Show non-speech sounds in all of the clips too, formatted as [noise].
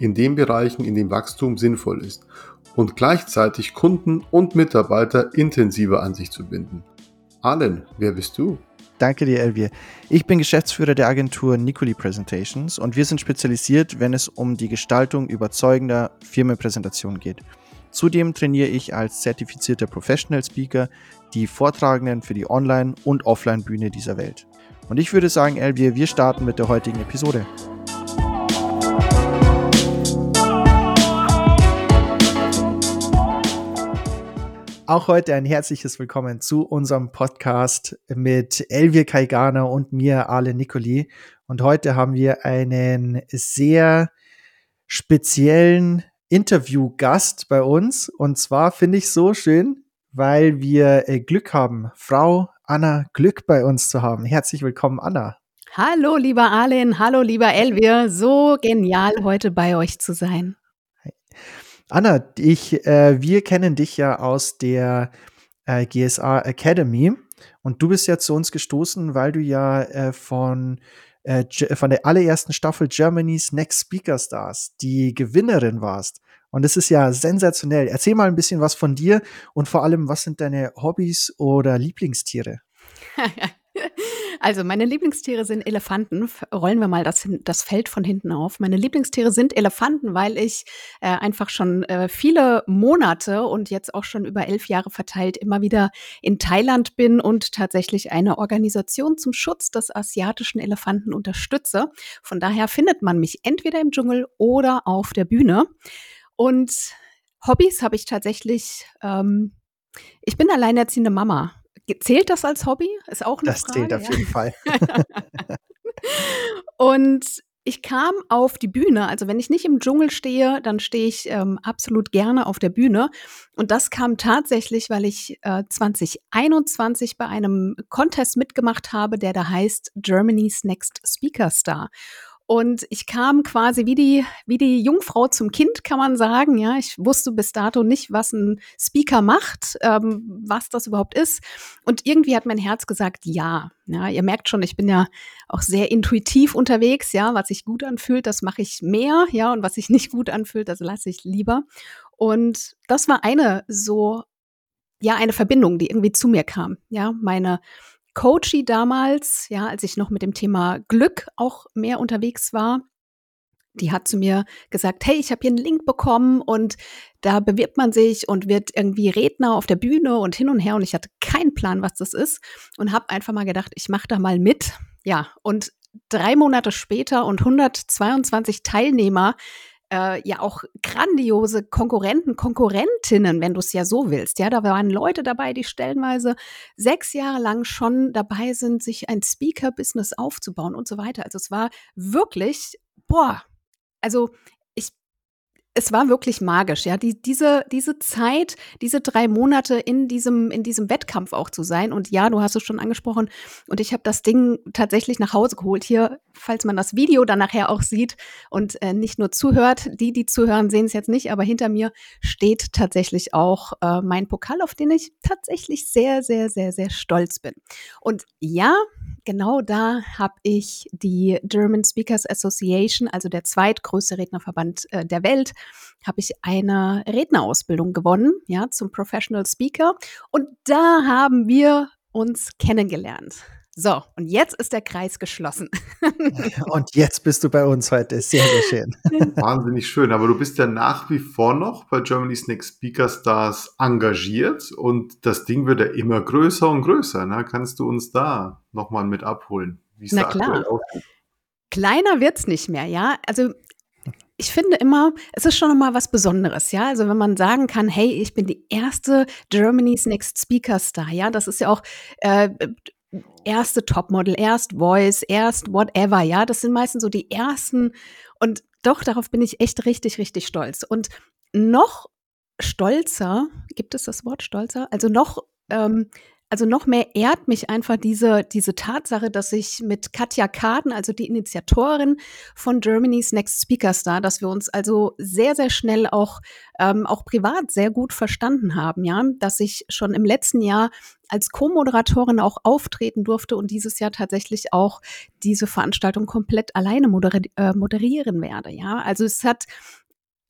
in den Bereichen, in denen Wachstum sinnvoll ist und gleichzeitig Kunden und Mitarbeiter intensiver an sich zu binden. Allen, wer bist du? Danke dir, Elvier. Ich bin Geschäftsführer der Agentur Nicoli Presentations und wir sind spezialisiert, wenn es um die Gestaltung überzeugender Firmenpräsentationen geht. Zudem trainiere ich als zertifizierter Professional Speaker die Vortragenden für die Online- und Offline-Bühne dieser Welt. Und ich würde sagen, Elvier, wir starten mit der heutigen Episode. Auch heute ein herzliches Willkommen zu unserem Podcast mit Elvir Kaigana und mir, Ale Nicoli. Und heute haben wir einen sehr speziellen Interviewgast bei uns. Und zwar finde ich so schön, weil wir äh, Glück haben, Frau Anna Glück bei uns zu haben. Herzlich willkommen, Anna. Hallo, lieber Alen. Hallo, lieber Elvir. So genial, heute bei euch zu sein. Anna, ich, äh, wir kennen dich ja aus der äh, GSA Academy und du bist ja zu uns gestoßen, weil du ja äh, von, äh, von der allerersten Staffel Germany's Next Speaker Stars die Gewinnerin warst. Und das ist ja sensationell. Erzähl mal ein bisschen was von dir und vor allem, was sind deine Hobbys oder Lieblingstiere? [laughs] Also meine Lieblingstiere sind Elefanten. Rollen wir mal das, das Feld von hinten auf. Meine Lieblingstiere sind Elefanten, weil ich äh, einfach schon äh, viele Monate und jetzt auch schon über elf Jahre verteilt immer wieder in Thailand bin und tatsächlich eine Organisation zum Schutz des asiatischen Elefanten unterstütze. Von daher findet man mich entweder im Dschungel oder auf der Bühne. Und Hobbys habe ich tatsächlich. Ähm, ich bin alleinerziehende Mama. Zählt das als Hobby? Ist auch eine das Frage. Das zählt auf ja? jeden Fall. [laughs] und ich kam auf die Bühne, also wenn ich nicht im Dschungel stehe, dann stehe ich ähm, absolut gerne auf der Bühne. Und das kam tatsächlich, weil ich äh, 2021 bei einem Contest mitgemacht habe, der da heißt Germany's Next Speaker Star. Und ich kam quasi wie die, wie die Jungfrau zum Kind, kann man sagen. Ja, ich wusste bis dato nicht, was ein Speaker macht, ähm, was das überhaupt ist. Und irgendwie hat mein Herz gesagt, ja. Ja, ihr merkt schon, ich bin ja auch sehr intuitiv unterwegs. Ja, was sich gut anfühlt, das mache ich mehr. Ja, und was sich nicht gut anfühlt, das lasse ich lieber. Und das war eine so, ja, eine Verbindung, die irgendwie zu mir kam. Ja, meine, Coachie damals, ja, als ich noch mit dem Thema Glück auch mehr unterwegs war, die hat zu mir gesagt, hey, ich habe hier einen Link bekommen und da bewirbt man sich und wird irgendwie Redner auf der Bühne und hin und her und ich hatte keinen Plan, was das ist und habe einfach mal gedacht, ich mache da mal mit. Ja, und drei Monate später und 122 Teilnehmer äh, ja auch grandiose Konkurrenten, Konkurrentinnen, wenn du es ja so willst. Ja, da waren Leute dabei, die stellenweise sechs Jahre lang schon dabei sind, sich ein Speaker-Business aufzubauen und so weiter. Also es war wirklich, boah, also es war wirklich magisch, ja, die, diese, diese Zeit, diese drei Monate in diesem, in diesem Wettkampf auch zu sein. Und ja, du hast es schon angesprochen. Und ich habe das Ding tatsächlich nach Hause geholt. Hier, falls man das Video dann nachher auch sieht und äh, nicht nur zuhört, die, die zuhören, sehen es jetzt nicht, aber hinter mir steht tatsächlich auch äh, mein Pokal, auf den ich tatsächlich sehr, sehr, sehr, sehr stolz bin. Und ja, genau da habe ich die German Speakers Association, also der zweitgrößte Rednerverband äh, der Welt, habe ich eine Rednerausbildung gewonnen, ja, zum Professional Speaker. Und da haben wir uns kennengelernt. So, und jetzt ist der Kreis geschlossen. [laughs] und jetzt bist du bei uns heute. Sehr, sehr schön. [laughs] Wahnsinnig schön. Aber du bist ja nach wie vor noch bei Germany's Next Speaker Stars engagiert und das Ding wird ja immer größer und größer. Ne? Kannst du uns da nochmal mit abholen? Wie es Na klar. Kleiner wird es nicht mehr, ja. Also ich finde immer, es ist schon nochmal was Besonderes, ja. Also wenn man sagen kann, hey, ich bin die erste Germany's Next Speaker Star, ja, das ist ja auch äh, erste Topmodel, erst Voice, erst whatever, ja, das sind meistens so die ersten und Doch, darauf bin ich echt richtig, richtig stolz. Und noch stolzer, gibt es das Wort stolzer? Also noch ähm, also noch mehr ehrt mich einfach diese, diese Tatsache, dass ich mit Katja Kaden, also die Initiatorin von Germany's Next Speaker Star, dass wir uns also sehr, sehr schnell auch, ähm, auch privat sehr gut verstanden haben, ja, dass ich schon im letzten Jahr als Co-Moderatorin auch auftreten durfte und dieses Jahr tatsächlich auch diese Veranstaltung komplett alleine moderi äh, moderieren werde, ja. Also es hat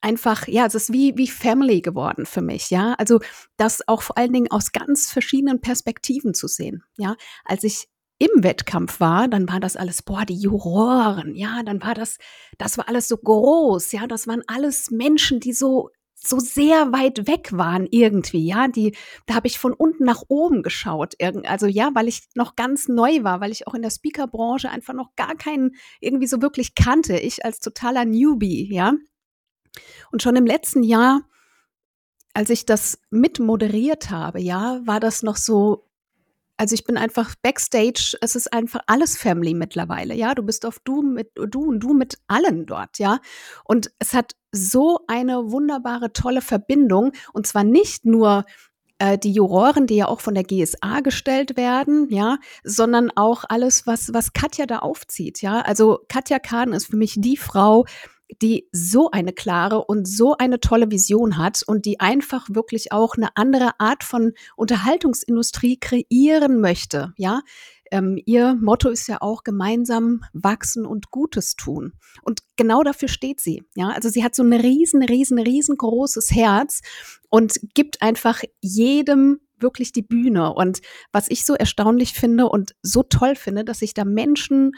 einfach, ja, es ist wie, wie Family geworden für mich, ja. Also das auch vor allen Dingen aus ganz verschiedenen Perspektiven zu sehen, ja. Als ich im Wettkampf war, dann war das alles, boah, die Juroren, ja, dann war das, das war alles so groß, ja, das waren alles Menschen, die so so sehr weit weg waren irgendwie, ja, die, da habe ich von unten nach oben geschaut, also ja, weil ich noch ganz neu war, weil ich auch in der Speakerbranche einfach noch gar keinen irgendwie so wirklich kannte, ich als totaler Newbie, ja, und schon im letzten Jahr, als ich das mitmoderiert habe, ja, war das noch so, also ich bin einfach backstage, es ist einfach alles Family mittlerweile, ja. Du bist auf du mit du und du mit allen dort, ja. Und es hat so eine wunderbare, tolle Verbindung. Und zwar nicht nur äh, die Juroren, die ja auch von der GSA gestellt werden, ja, sondern auch alles, was, was Katja da aufzieht, ja. Also Katja Kahn ist für mich die Frau, die so eine klare und so eine tolle Vision hat und die einfach wirklich auch eine andere Art von Unterhaltungsindustrie kreieren möchte, ja. Ähm, ihr Motto ist ja auch gemeinsam wachsen und Gutes tun. Und genau dafür steht sie. Ja, also sie hat so ein riesen, riesen, riesengroßes Herz und gibt einfach jedem wirklich die Bühne. Und was ich so erstaunlich finde und so toll finde, dass sich da Menschen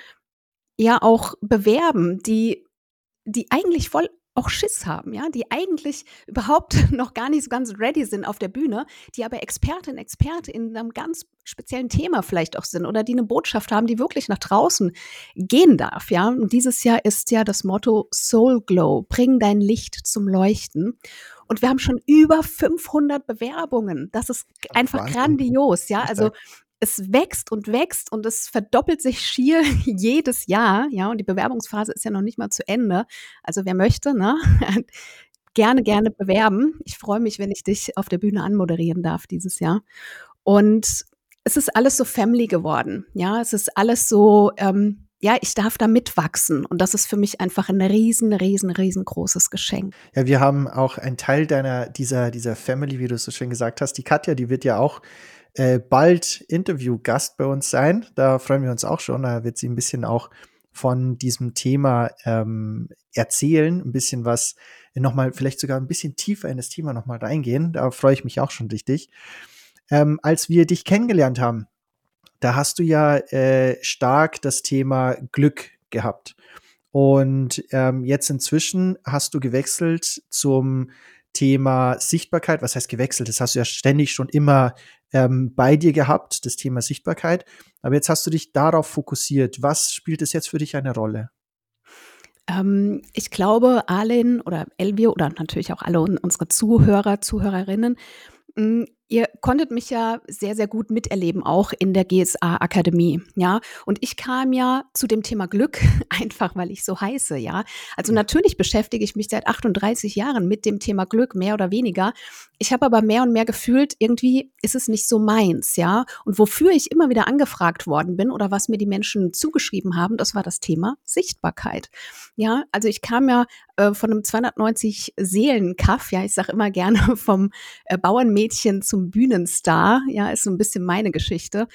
ja auch bewerben, die die eigentlich voll auch Schiss haben, ja, die eigentlich überhaupt [laughs] noch gar nicht so ganz ready sind auf der Bühne, die aber Expertin, Experte in einem ganz speziellen Thema vielleicht auch sind oder die eine Botschaft haben, die wirklich nach draußen gehen darf, ja. Und dieses Jahr ist ja das Motto Soul Glow, bring dein Licht zum Leuchten. Und wir haben schon über 500 Bewerbungen. Das ist einfach Wahnsinn. grandios, ja. Also es wächst und wächst und es verdoppelt sich schier [laughs] jedes Jahr, ja, und die Bewerbungsphase ist ja noch nicht mal zu Ende. Also wer möchte, ne? [laughs] gerne, gerne bewerben. Ich freue mich, wenn ich dich auf der Bühne anmoderieren darf dieses Jahr. Und es ist alles so Family geworden, ja, es ist alles so, ähm, ja, ich darf da mitwachsen. Und das ist für mich einfach ein riesen, riesen, riesengroßes Geschenk. Ja, wir haben auch einen Teil deiner, dieser, dieser Family, wie du es so schön gesagt hast. Die Katja, die wird ja auch äh, bald Interviewgast bei uns sein. Da freuen wir uns auch schon. Da wird sie ein bisschen auch von diesem Thema ähm, erzählen, ein bisschen was nochmal, vielleicht sogar ein bisschen tiefer in das Thema nochmal reingehen. Da freue ich mich auch schon richtig. Ähm, als wir dich kennengelernt haben, da hast du ja äh, stark das Thema Glück gehabt. Und ähm, jetzt inzwischen hast du gewechselt zum Thema Sichtbarkeit. Was heißt gewechselt? Das hast du ja ständig schon immer ähm, bei dir gehabt, das Thema Sichtbarkeit. Aber jetzt hast du dich darauf fokussiert. Was spielt es jetzt für dich eine Rolle? Ähm, ich glaube, Alin oder Elvio oder natürlich auch alle unsere Zuhörer, Zuhörerinnen hm, ihr konntet mich ja sehr, sehr gut miterleben, auch in der GSA-Akademie, ja. Und ich kam ja zu dem Thema Glück, [laughs] einfach weil ich so heiße, ja. Also natürlich beschäftige ich mich seit 38 Jahren mit dem Thema Glück, mehr oder weniger. Ich habe aber mehr und mehr gefühlt, irgendwie ist es nicht so meins, ja. Und wofür ich immer wieder angefragt worden bin oder was mir die Menschen zugeschrieben haben, das war das Thema Sichtbarkeit. Ja, also ich kam ja äh, von einem 290 Seelen-Kaff, ja, ich sage immer gerne [laughs] vom äh, Bauernmädchen zum Bühnenstar. Ja, ist so ein bisschen meine Geschichte.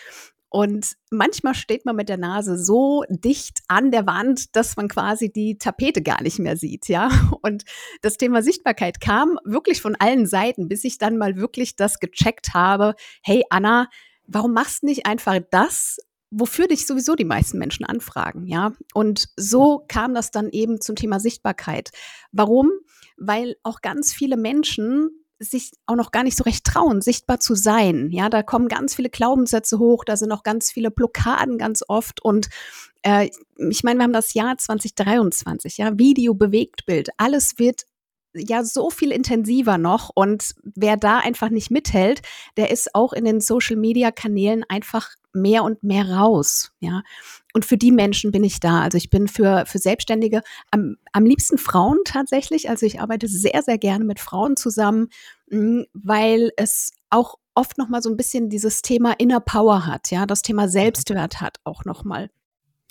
Und manchmal steht man mit der Nase so dicht an der Wand, dass man quasi die Tapete gar nicht mehr sieht, ja. [laughs] Und das Thema Sichtbarkeit kam wirklich von allen Seiten, bis ich dann mal wirklich das gecheckt habe. Hey Anna, warum machst du nicht einfach das, wofür dich sowieso die meisten Menschen anfragen, ja? Und so kam das dann eben zum Thema Sichtbarkeit. Warum? Weil auch ganz viele Menschen sich auch noch gar nicht so recht trauen, sichtbar zu sein. Ja, da kommen ganz viele Glaubenssätze hoch, da sind auch ganz viele Blockaden ganz oft. Und äh, ich meine, wir haben das Jahr 2023, ja, Video, Bewegtbild, alles wird ja so viel intensiver noch und wer da einfach nicht mithält, der ist auch in den Social Media Kanälen einfach mehr und mehr raus, ja. Und für die Menschen bin ich da. Also ich bin für, für Selbstständige am, am liebsten Frauen tatsächlich. Also ich arbeite sehr, sehr gerne mit Frauen zusammen, hm, weil es auch oft noch mal so ein bisschen dieses Thema Inner Power hat, ja, das Thema Selbstwert hat auch noch mal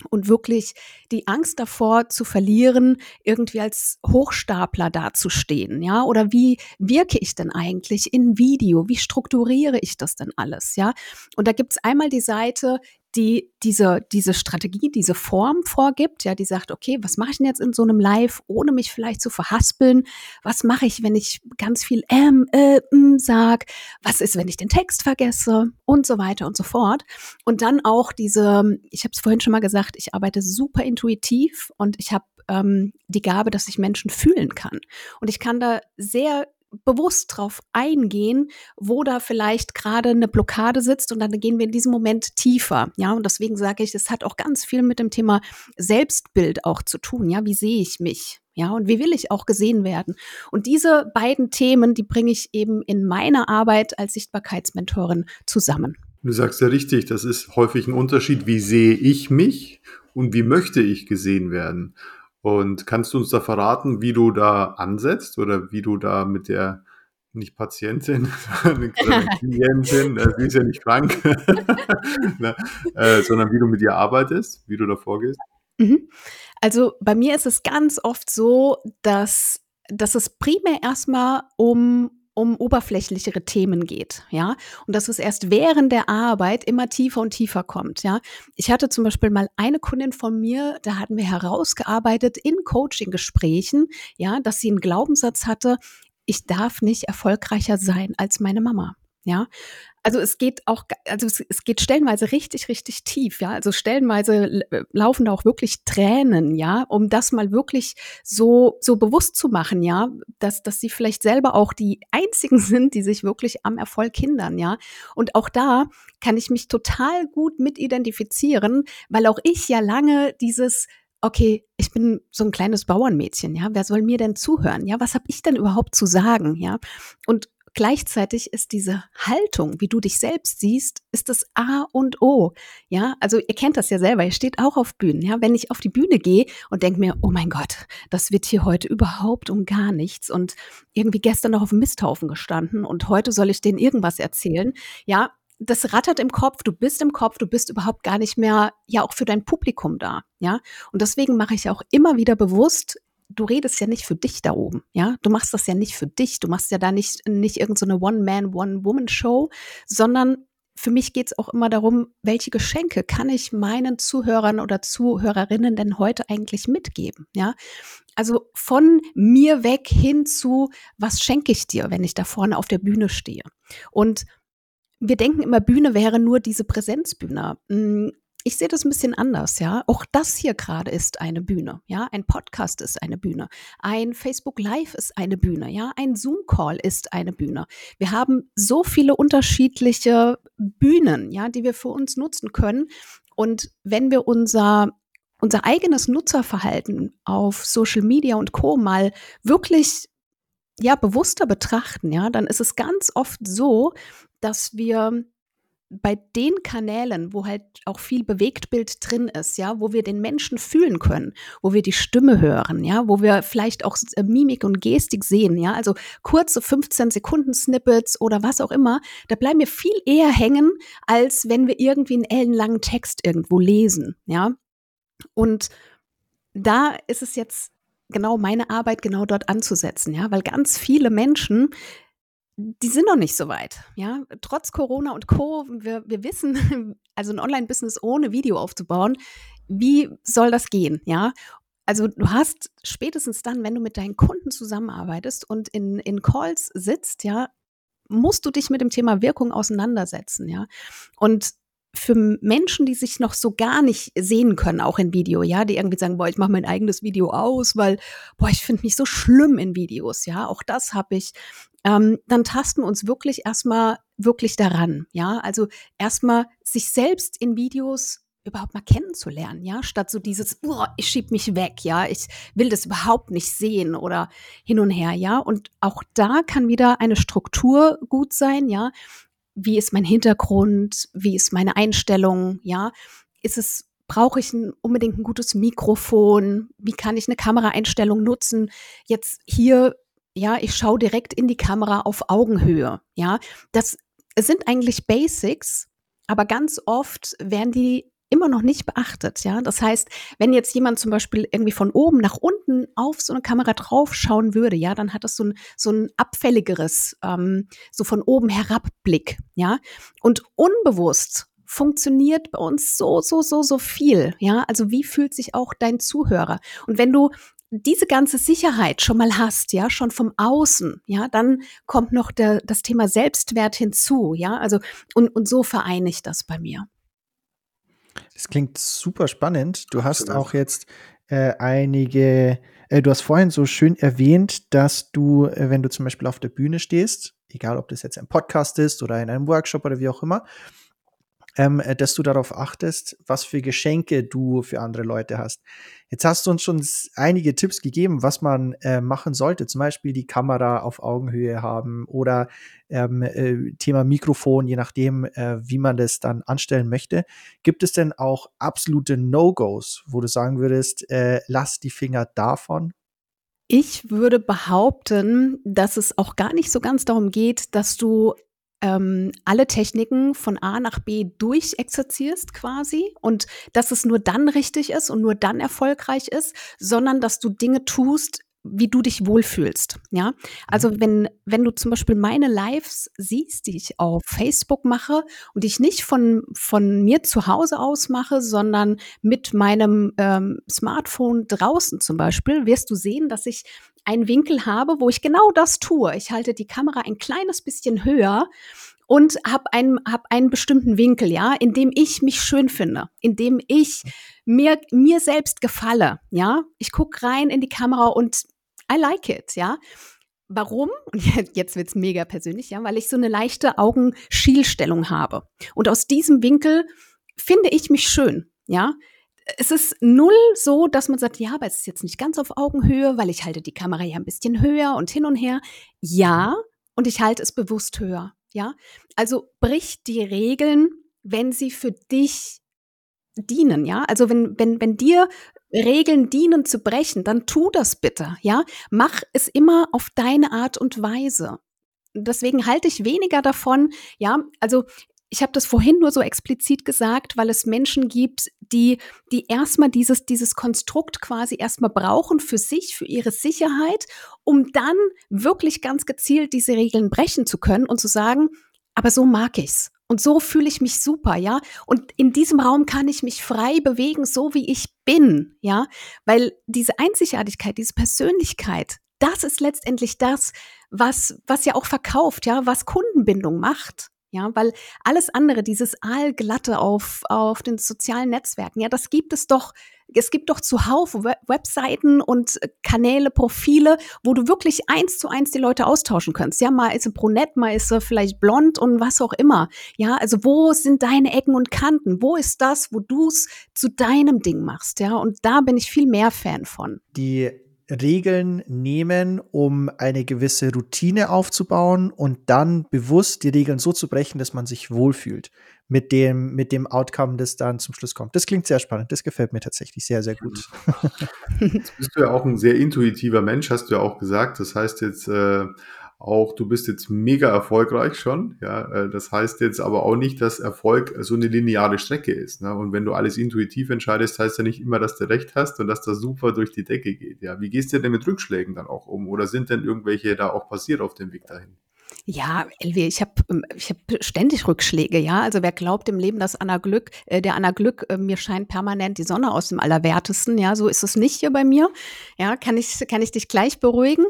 und wirklich die Angst davor zu verlieren, irgendwie als Hochstapler dazustehen, ja? Oder wie wirke ich denn eigentlich in Video? Wie strukturiere ich das denn alles, ja? Und da gibt's einmal die Seite, die diese, diese Strategie, diese Form vorgibt, ja, die sagt, okay, was mache ich denn jetzt in so einem Live, ohne mich vielleicht zu verhaspeln? Was mache ich, wenn ich ganz viel ähm, äh, m sag? Was ist, wenn ich den Text vergesse? Und so weiter und so fort. Und dann auch diese, ich habe es vorhin schon mal gesagt, ich arbeite super intuitiv und ich habe ähm, die Gabe, dass ich Menschen fühlen kann. Und ich kann da sehr bewusst drauf eingehen, wo da vielleicht gerade eine Blockade sitzt und dann gehen wir in diesem Moment tiefer. Ja, und deswegen sage ich, es hat auch ganz viel mit dem Thema Selbstbild auch zu tun. Ja, wie sehe ich mich? Ja, und wie will ich auch gesehen werden? Und diese beiden Themen, die bringe ich eben in meiner Arbeit als Sichtbarkeitsmentorin zusammen. Du sagst ja richtig, das ist häufig ein Unterschied, wie sehe ich mich und wie möchte ich gesehen werden. Und kannst du uns da verraten, wie du da ansetzt oder wie du da mit der nicht Patientin, [laughs] sondern [laughs] Klientin, äh, sie ist ja nicht krank, [laughs] ne, äh, sondern wie du mit ihr arbeitest, wie du da vorgehst? Mhm. Also bei mir ist es ganz oft so, dass, dass es primär erstmal um um oberflächlichere Themen geht, ja, und dass es erst während der Arbeit immer tiefer und tiefer kommt, ja. Ich hatte zum Beispiel mal eine Kundin von mir, da hatten wir herausgearbeitet in Coaching-Gesprächen, ja, dass sie einen Glaubenssatz hatte, ich darf nicht erfolgreicher sein als meine Mama. Ja, also es geht auch, also es, es, geht stellenweise richtig, richtig tief, ja. Also stellenweise äh, laufen da auch wirklich Tränen, ja, um das mal wirklich so, so bewusst zu machen, ja, dass, dass sie vielleicht selber auch die einzigen [laughs] sind, die sich wirklich am Erfolg hindern, ja. Und auch da kann ich mich total gut mit identifizieren, weil auch ich ja lange dieses okay, ich bin so ein kleines Bauernmädchen, ja, wer soll mir denn zuhören? Ja, was habe ich denn überhaupt zu sagen, ja? Und Gleichzeitig ist diese Haltung, wie du dich selbst siehst, ist das A und O. Ja, also ihr kennt das ja selber, ihr steht auch auf Bühnen. Ja, wenn ich auf die Bühne gehe und denke mir, oh mein Gott, das wird hier heute überhaupt um gar nichts und irgendwie gestern noch auf dem Misthaufen gestanden und heute soll ich denen irgendwas erzählen. Ja, das rattert im Kopf, du bist im Kopf, du bist überhaupt gar nicht mehr ja auch für dein Publikum da, ja? Und deswegen mache ich auch immer wieder bewusst du redest ja nicht für dich da oben, ja. Du machst das ja nicht für dich. Du machst ja da nicht, nicht irgendeine so One-Man, One-Woman-Show, sondern für mich geht es auch immer darum, welche Geschenke kann ich meinen Zuhörern oder Zuhörerinnen denn heute eigentlich mitgeben, ja? Also von mir weg hin zu, was schenke ich dir, wenn ich da vorne auf der Bühne stehe? Und wir denken immer, Bühne wäre nur diese Präsenzbühne. Ich sehe das ein bisschen anders, ja. Auch das hier gerade ist eine Bühne, ja. Ein Podcast ist eine Bühne. Ein Facebook Live ist eine Bühne, ja. Ein Zoom Call ist eine Bühne. Wir haben so viele unterschiedliche Bühnen, ja, die wir für uns nutzen können. Und wenn wir unser unser eigenes Nutzerverhalten auf Social Media und Co. mal wirklich ja bewusster betrachten, ja, dann ist es ganz oft so, dass wir bei den Kanälen, wo halt auch viel Bewegtbild drin ist, ja, wo wir den Menschen fühlen können, wo wir die Stimme hören, ja, wo wir vielleicht auch äh, Mimik und Gestik sehen, ja, also kurze 15 Sekunden Snippets oder was auch immer, da bleiben wir viel eher hängen, als wenn wir irgendwie einen ellenlangen Text irgendwo lesen, ja. Und da ist es jetzt genau meine Arbeit, genau dort anzusetzen, ja, weil ganz viele Menschen die sind noch nicht so weit. Ja, trotz Corona und Co. Wir, wir wissen, [laughs] also ein Online-Business ohne Video aufzubauen, wie soll das gehen? Ja, also du hast spätestens dann, wenn du mit deinen Kunden zusammenarbeitest und in, in Calls sitzt, ja, musst du dich mit dem Thema Wirkung auseinandersetzen, ja. Und für Menschen, die sich noch so gar nicht sehen können, auch in Video, ja, die irgendwie sagen, boah, ich mache mein eigenes Video aus, weil, boah, ich finde mich so schlimm in Videos, ja, auch das habe ich ähm, dann tasten wir uns wirklich erstmal wirklich daran. Ja, also erstmal sich selbst in Videos überhaupt mal kennenzulernen, ja, statt so dieses, oh, ich schieb mich weg, ja, ich will das überhaupt nicht sehen oder hin und her, ja. Und auch da kann wieder eine Struktur gut sein, ja. Wie ist mein Hintergrund? Wie ist meine Einstellung? Ja, ist es brauche ich ein, unbedingt ein gutes Mikrofon? Wie kann ich eine Kameraeinstellung nutzen? Jetzt hier, ja, ich schaue direkt in die Kamera auf Augenhöhe. Ja, das sind eigentlich Basics, aber ganz oft werden die immer noch nicht beachtet, ja. Das heißt, wenn jetzt jemand zum Beispiel irgendwie von oben nach unten auf so eine Kamera draufschauen würde, ja, dann hat das so ein, so ein abfälligeres, ähm, so von oben herab Blick, ja. Und unbewusst funktioniert bei uns so, so, so, so viel. Ja, also wie fühlt sich auch dein Zuhörer? Und wenn du diese ganze Sicherheit schon mal hast, ja, schon vom Außen, ja, dann kommt noch der, das Thema Selbstwert hinzu, ja, also und, und so vereine ich das bei mir. Das klingt super spannend. Du hast auch jetzt äh, einige, äh, du hast vorhin so schön erwähnt, dass du, äh, wenn du zum Beispiel auf der Bühne stehst, egal ob das jetzt ein Podcast ist oder in einem Workshop oder wie auch immer, ähm, äh, dass du darauf achtest, was für Geschenke du für andere Leute hast. Jetzt hast du uns schon einige Tipps gegeben, was man äh, machen sollte. Zum Beispiel die Kamera auf Augenhöhe haben oder ähm, äh, Thema Mikrofon, je nachdem, äh, wie man das dann anstellen möchte. Gibt es denn auch absolute No-Gos, wo du sagen würdest, äh, lass die Finger davon? Ich würde behaupten, dass es auch gar nicht so ganz darum geht, dass du ähm, alle Techniken von A nach B durchexerzierst quasi und dass es nur dann richtig ist und nur dann erfolgreich ist, sondern dass du Dinge tust, wie du dich wohlfühlst. Ja, also mhm. wenn, wenn du zum Beispiel meine Lives siehst, die ich auf Facebook mache und die ich nicht von, von mir zu Hause aus mache, sondern mit meinem ähm, Smartphone draußen zum Beispiel, wirst du sehen, dass ich einen Winkel habe, wo ich genau das tue. Ich halte die Kamera ein kleines bisschen höher und habe einen, hab einen bestimmten Winkel, ja, in dem ich mich schön finde, in dem ich mir, mir selbst gefalle, ja. Ich gucke rein in die Kamera und I like it, ja. Warum? [laughs] Und jetzt wird's mega persönlich, ja, weil ich so eine leichte Augenschielstellung habe. Und aus diesem Winkel finde ich mich schön, ja es ist null so, dass man sagt, ja, aber es ist jetzt nicht ganz auf Augenhöhe, weil ich halte die Kamera ja ein bisschen höher und hin und her. Ja, und ich halte es bewusst höher. Ja, also brich die Regeln, wenn sie für dich dienen. Ja, also wenn, wenn, wenn dir Regeln dienen zu brechen, dann tu das bitte. Ja, mach es immer auf deine Art und Weise. Deswegen halte ich weniger davon. Ja, also ich habe das vorhin nur so explizit gesagt, weil es Menschen gibt, die, die erstmal dieses, dieses Konstrukt quasi erstmal brauchen für sich, für ihre Sicherheit, um dann wirklich ganz gezielt diese Regeln brechen zu können und zu sagen, aber so mag ich's. Und so fühle ich mich super, ja. Und in diesem Raum kann ich mich frei bewegen, so wie ich bin, ja. Weil diese Einzigartigkeit, diese Persönlichkeit, das ist letztendlich das, was, was ja auch verkauft, ja, was Kundenbindung macht. Ja, weil alles andere, dieses Aalglatte auf, auf den sozialen Netzwerken, ja, das gibt es doch, es gibt doch zuhauf Webseiten und Kanäle, Profile, wo du wirklich eins zu eins die Leute austauschen kannst. Ja, mal ist sie brunett, mal ist sie vielleicht blond und was auch immer. Ja, also wo sind deine Ecken und Kanten? Wo ist das, wo du es zu deinem Ding machst? Ja, und da bin ich viel mehr Fan von. Die Regeln nehmen, um eine gewisse Routine aufzubauen und dann bewusst die Regeln so zu brechen, dass man sich wohlfühlt mit dem, mit dem Outcome, das dann zum Schluss kommt. Das klingt sehr spannend. Das gefällt mir tatsächlich sehr, sehr gut. Jetzt bist du ja auch ein sehr intuitiver Mensch, hast du ja auch gesagt. Das heißt jetzt, äh, auch du bist jetzt mega erfolgreich schon. Ja, äh, das heißt jetzt aber auch nicht, dass Erfolg so eine lineare Strecke ist. Ne? Und wenn du alles intuitiv entscheidest, heißt ja nicht immer, dass du recht hast und dass das super durch die Decke geht. Ja, wie gehst du denn mit Rückschlägen dann auch um? Oder sind denn irgendwelche da auch passiert auf dem Weg dahin? Ja, Elvi, ich habe ähm, ich hab ständig Rückschläge, ja. Also wer glaubt im Leben, dass Anna Glück, äh, der Anna Glück, äh, mir scheint permanent die Sonne aus dem Allerwertesten, ja, so ist es nicht hier bei mir. Ja, kann ich, kann ich dich gleich beruhigen.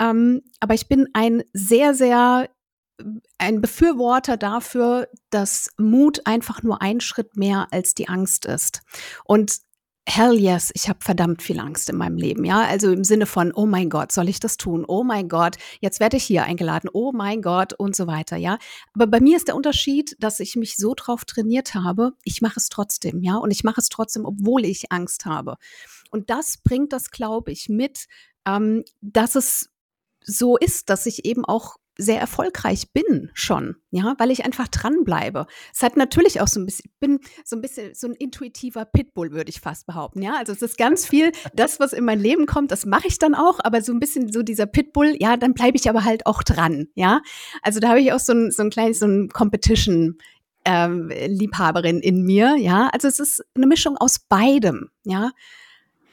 Ähm, aber ich bin ein sehr, sehr ein Befürworter dafür, dass Mut einfach nur ein Schritt mehr als die Angst ist. Und hell yes, ich habe verdammt viel Angst in meinem Leben, ja. Also im Sinne von, oh mein Gott, soll ich das tun? Oh mein Gott, jetzt werde ich hier eingeladen, oh mein Gott und so weiter, ja. Aber bei mir ist der Unterschied, dass ich mich so drauf trainiert habe, ich mache es trotzdem, ja. Und ich mache es trotzdem, obwohl ich Angst habe. Und das bringt das, glaube ich, mit, ähm, dass es so ist, dass ich eben auch sehr erfolgreich bin schon, ja, weil ich einfach dranbleibe. Es hat natürlich auch so ein bisschen, bin so ein bisschen so ein intuitiver Pitbull, würde ich fast behaupten, ja. Also es ist ganz viel, das, was in mein Leben kommt, das mache ich dann auch, aber so ein bisschen so dieser Pitbull, ja, dann bleibe ich aber halt auch dran, ja. Also da habe ich auch so ein, so ein kleines, so ein Competition, ähm, Liebhaberin in mir, ja. Also es ist eine Mischung aus beidem, ja.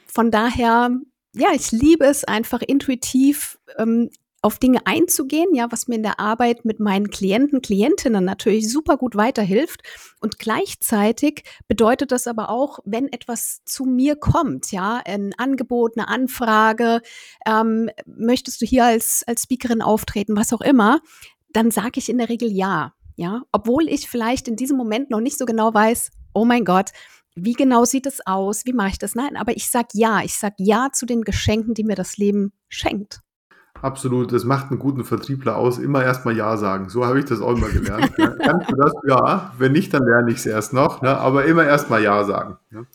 Von daher, ja, ich liebe es einfach intuitiv ähm, auf Dinge einzugehen, ja, was mir in der Arbeit mit meinen Klienten, Klientinnen natürlich super gut weiterhilft. Und gleichzeitig bedeutet das aber auch, wenn etwas zu mir kommt, ja, ein Angebot, eine Anfrage, ähm, möchtest du hier als, als Speakerin auftreten, was auch immer, dann sage ich in der Regel ja, ja, obwohl ich vielleicht in diesem Moment noch nicht so genau weiß, oh mein Gott, wie genau sieht es aus? Wie mache ich das? Nein, aber ich sage ja. Ich sage ja zu den Geschenken, die mir das Leben schenkt. Absolut, das macht einen guten Vertriebler aus. Immer erstmal Ja sagen. So habe ich das auch immer gelernt. Ja. Kannst du das? Ja. Wenn nicht, dann lerne ich es erst noch. Ne? Aber immer erstmal Ja sagen. Ne?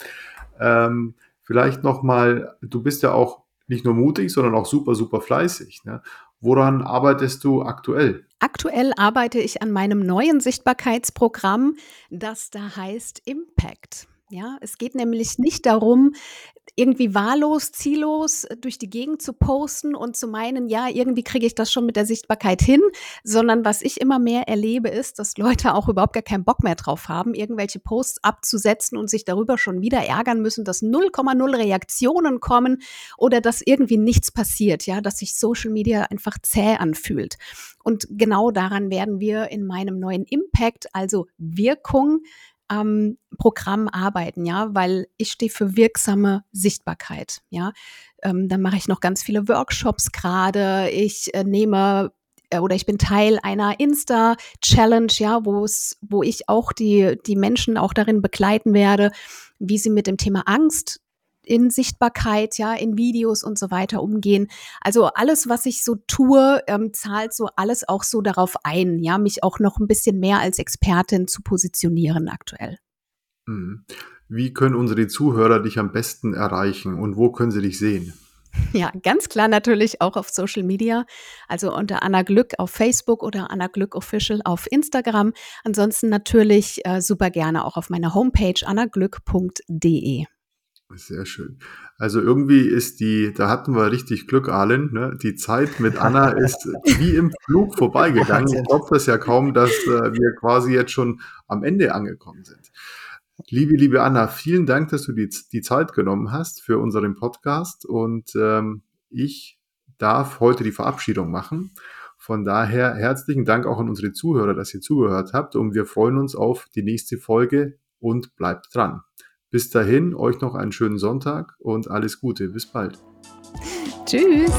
Ähm, vielleicht nochmal, du bist ja auch nicht nur mutig, sondern auch super, super fleißig. Ne? Woran arbeitest du aktuell? Aktuell arbeite ich an meinem neuen Sichtbarkeitsprogramm, das da heißt Impact. Ja, es geht nämlich nicht darum, irgendwie wahllos, ziellos äh, durch die Gegend zu posten und zu meinen, ja, irgendwie kriege ich das schon mit der Sichtbarkeit hin, sondern was ich immer mehr erlebe, ist, dass Leute auch überhaupt gar keinen Bock mehr drauf haben, irgendwelche Posts abzusetzen und sich darüber schon wieder ärgern müssen, dass 0,0 Reaktionen kommen oder dass irgendwie nichts passiert, ja, dass sich Social Media einfach zäh anfühlt. Und genau daran werden wir in meinem neuen Impact, also Wirkung, ähm, Programm arbeiten, ja, weil ich stehe für wirksame Sichtbarkeit, ja. Ähm, dann mache ich noch ganz viele Workshops gerade. Ich äh, nehme äh, oder ich bin Teil einer Insta-Challenge, ja, wo es, wo ich auch die, die Menschen auch darin begleiten werde, wie sie mit dem Thema Angst in Sichtbarkeit, ja, in Videos und so weiter umgehen. Also alles, was ich so tue, ähm, zahlt so alles auch so darauf ein, ja, mich auch noch ein bisschen mehr als Expertin zu positionieren aktuell. Mhm. Wie können unsere Zuhörer dich am besten erreichen und wo können sie dich sehen? [laughs] Ja, ganz klar natürlich auch auf Social Media, also unter Anna Glück auf Facebook oder Anna Glück Official auf Instagram. Ansonsten natürlich äh, super gerne auch auf meiner Homepage annaglück.de. Sehr schön. Also irgendwie ist die, da hatten wir richtig Glück, Arlen. Ne? Die Zeit mit Anna [laughs] ist wie im Flug vorbeigegangen. Ich glaube das ja kaum, dass äh, wir quasi jetzt schon am Ende angekommen sind. Liebe, liebe Anna, vielen Dank, dass du die, die Zeit genommen hast für unseren Podcast und ähm, ich darf heute die Verabschiedung machen. Von daher herzlichen Dank auch an unsere Zuhörer, dass ihr zugehört habt und wir freuen uns auf die nächste Folge und bleibt dran. Bis dahin, euch noch einen schönen Sonntag und alles Gute. Bis bald. Tschüss.